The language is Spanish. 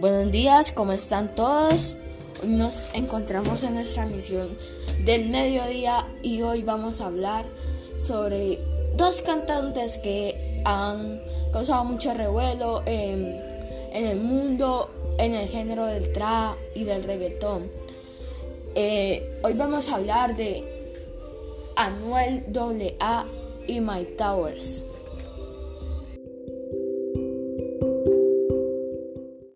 Buenos días, ¿cómo están todos? Nos encontramos en nuestra misión del mediodía y hoy vamos a hablar sobre dos cantantes que han causado mucho revuelo em, en, el mundo, en el género del trap y del reggaetón. Eh, hoy vamos a hablar de Anuel AA y My Towers.